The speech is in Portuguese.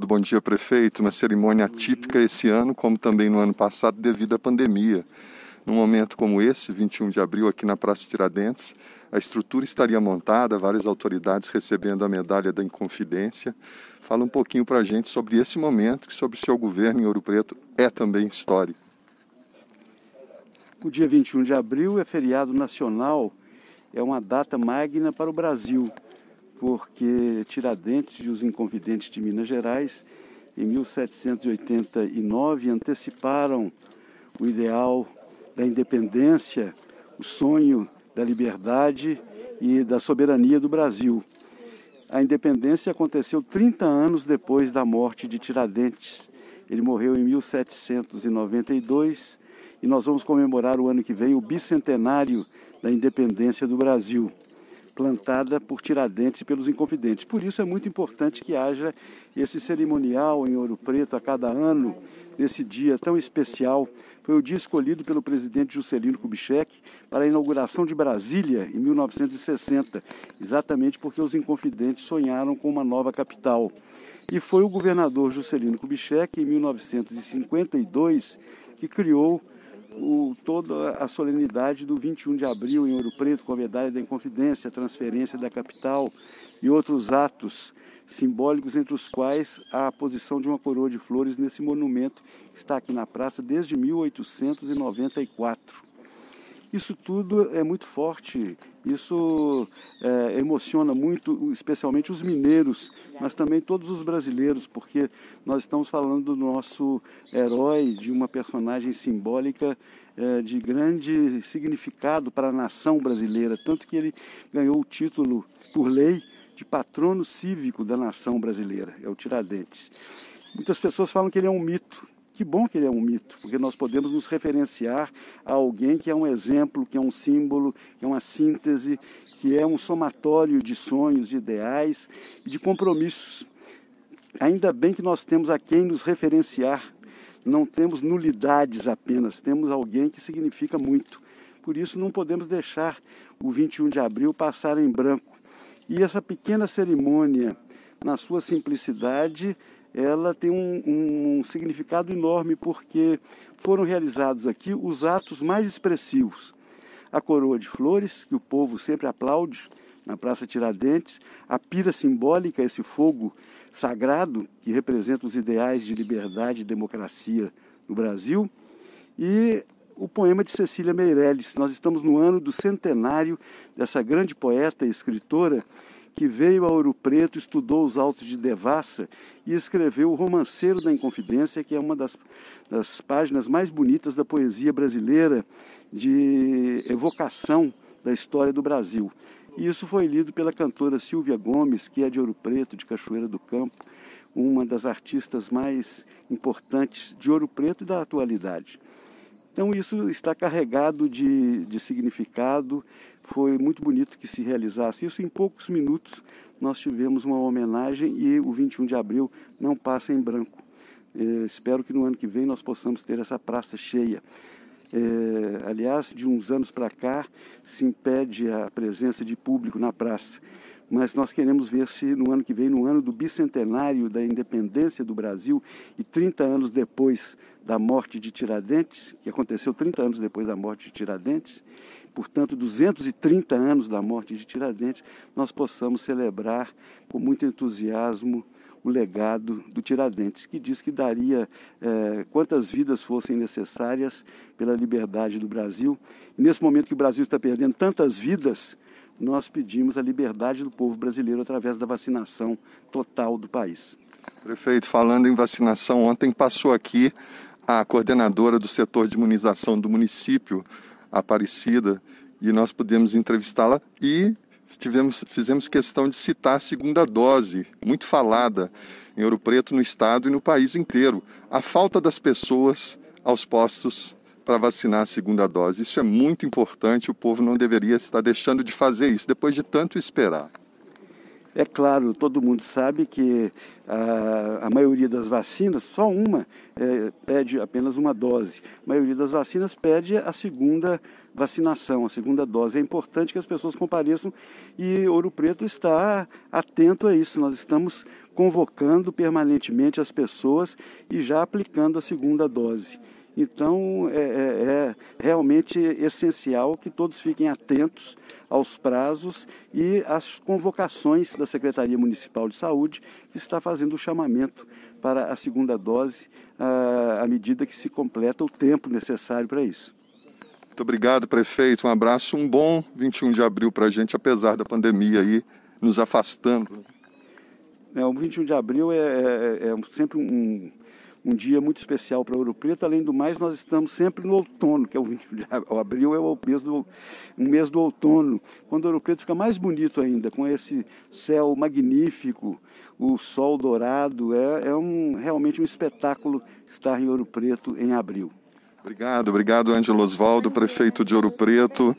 Bom dia, prefeito. Uma cerimônia atípica esse ano, como também no ano passado, devido à pandemia. Num momento como esse, 21 de abril, aqui na Praça Tiradentes, a estrutura estaria montada, várias autoridades recebendo a medalha da Inconfidência. Fala um pouquinho para a gente sobre esse momento, que sobre o seu governo em Ouro Preto é também histórico. O dia 21 de abril é feriado nacional, é uma data magna para o Brasil porque Tiradentes e os Inconfidentes de Minas Gerais, em 1789, anteciparam o ideal da independência, o sonho da liberdade e da soberania do Brasil. A independência aconteceu 30 anos depois da morte de Tiradentes. Ele morreu em 1792 e nós vamos comemorar o ano que vem o bicentenário da independência do Brasil plantada por Tiradentes e pelos Inconfidentes. Por isso é muito importante que haja esse cerimonial em Ouro Preto a cada ano, nesse dia tão especial. Foi o dia escolhido pelo presidente Juscelino Kubitschek para a inauguração de Brasília em 1960, exatamente porque os Inconfidentes sonharam com uma nova capital. E foi o governador Juscelino Kubitschek, em 1952, que criou o, toda a solenidade do 21 de abril em Ouro Preto, com a medalha da Inconfidência, a transferência da capital e outros atos simbólicos, entre os quais a posição de uma coroa de flores nesse monumento que está aqui na praça desde 1894. Isso tudo é muito forte, isso é, emociona muito, especialmente os mineiros, mas também todos os brasileiros, porque nós estamos falando do nosso herói, de uma personagem simbólica é, de grande significado para a nação brasileira, tanto que ele ganhou o título, por lei, de patrono cívico da nação brasileira, é o Tiradentes. Muitas pessoas falam que ele é um mito, que bom que ele é um mito, porque nós podemos nos referenciar a alguém que é um exemplo, que é um símbolo, que é uma síntese, que é um somatório de sonhos, de ideais e de compromissos. Ainda bem que nós temos a quem nos referenciar, não temos nulidades apenas, temos alguém que significa muito. Por isso não podemos deixar o 21 de abril passar em branco. E essa pequena cerimônia, na sua simplicidade, ela tem um, um significado enorme porque foram realizados aqui os atos mais expressivos. A coroa de flores, que o povo sempre aplaude na Praça Tiradentes, a pira simbólica, esse fogo sagrado que representa os ideais de liberdade e democracia no Brasil, e o poema de Cecília Meirelles. Nós estamos no ano do centenário dessa grande poeta e escritora que veio a Ouro Preto, estudou os Altos de Devassa e escreveu o Romanceiro da Inconfidência, que é uma das, das páginas mais bonitas da poesia brasileira de evocação da história do Brasil. E isso foi lido pela cantora Silvia Gomes, que é de Ouro Preto, de Cachoeira do Campo, uma das artistas mais importantes de Ouro Preto e da atualidade. Então, isso está carregado de, de significado. Foi muito bonito que se realizasse isso. Em poucos minutos, nós tivemos uma homenagem e o 21 de abril não passa em branco. É, espero que no ano que vem nós possamos ter essa praça cheia. É, aliás, de uns anos para cá, se impede a presença de público na praça mas nós queremos ver se no ano que vem, no ano do bicentenário da independência do Brasil e 30 anos depois da morte de Tiradentes, que aconteceu 30 anos depois da morte de Tiradentes, portanto 230 anos da morte de Tiradentes, nós possamos celebrar com muito entusiasmo o legado do Tiradentes, que diz que daria é, quantas vidas fossem necessárias pela liberdade do Brasil. E nesse momento que o Brasil está perdendo tantas vidas, nós pedimos a liberdade do povo brasileiro através da vacinação total do país. Prefeito, falando em vacinação, ontem passou aqui a coordenadora do setor de imunização do município, Aparecida, e nós pudemos entrevistá-la e tivemos, fizemos questão de citar a segunda dose, muito falada em Ouro Preto, no estado e no país inteiro. A falta das pessoas aos postos para vacinar a segunda dose. Isso é muito importante, o povo não deveria estar deixando de fazer isso depois de tanto esperar. É claro, todo mundo sabe que a, a maioria das vacinas, só uma, é, pede apenas uma dose. A maioria das vacinas pede a segunda vacinação, a segunda dose. É importante que as pessoas compareçam e Ouro Preto está atento a isso. Nós estamos convocando permanentemente as pessoas e já aplicando a segunda dose. Então, é, é, é, realmente essencial que todos fiquem atentos aos prazos e às convocações da Secretaria Municipal de Saúde, que está fazendo o chamamento para a segunda dose à, à medida que se completa o tempo necessário para isso. Muito obrigado, prefeito. Um abraço, um bom 21 de abril para a gente, apesar da pandemia aí nos afastando. É, o 21 de abril é, é, é sempre um, um dia muito especial para Ouro Preto. Além do mais, nós estamos sempre no outono, que é o, 20 de abril é o mês do, mês do outono, quando Ouro Preto fica mais bonito ainda, com esse céu magnífico, o sol dourado. É, é um, realmente um espetáculo estar em Ouro Preto em abril. Obrigado, obrigado, Ângelo Osvaldo, prefeito de Ouro Preto.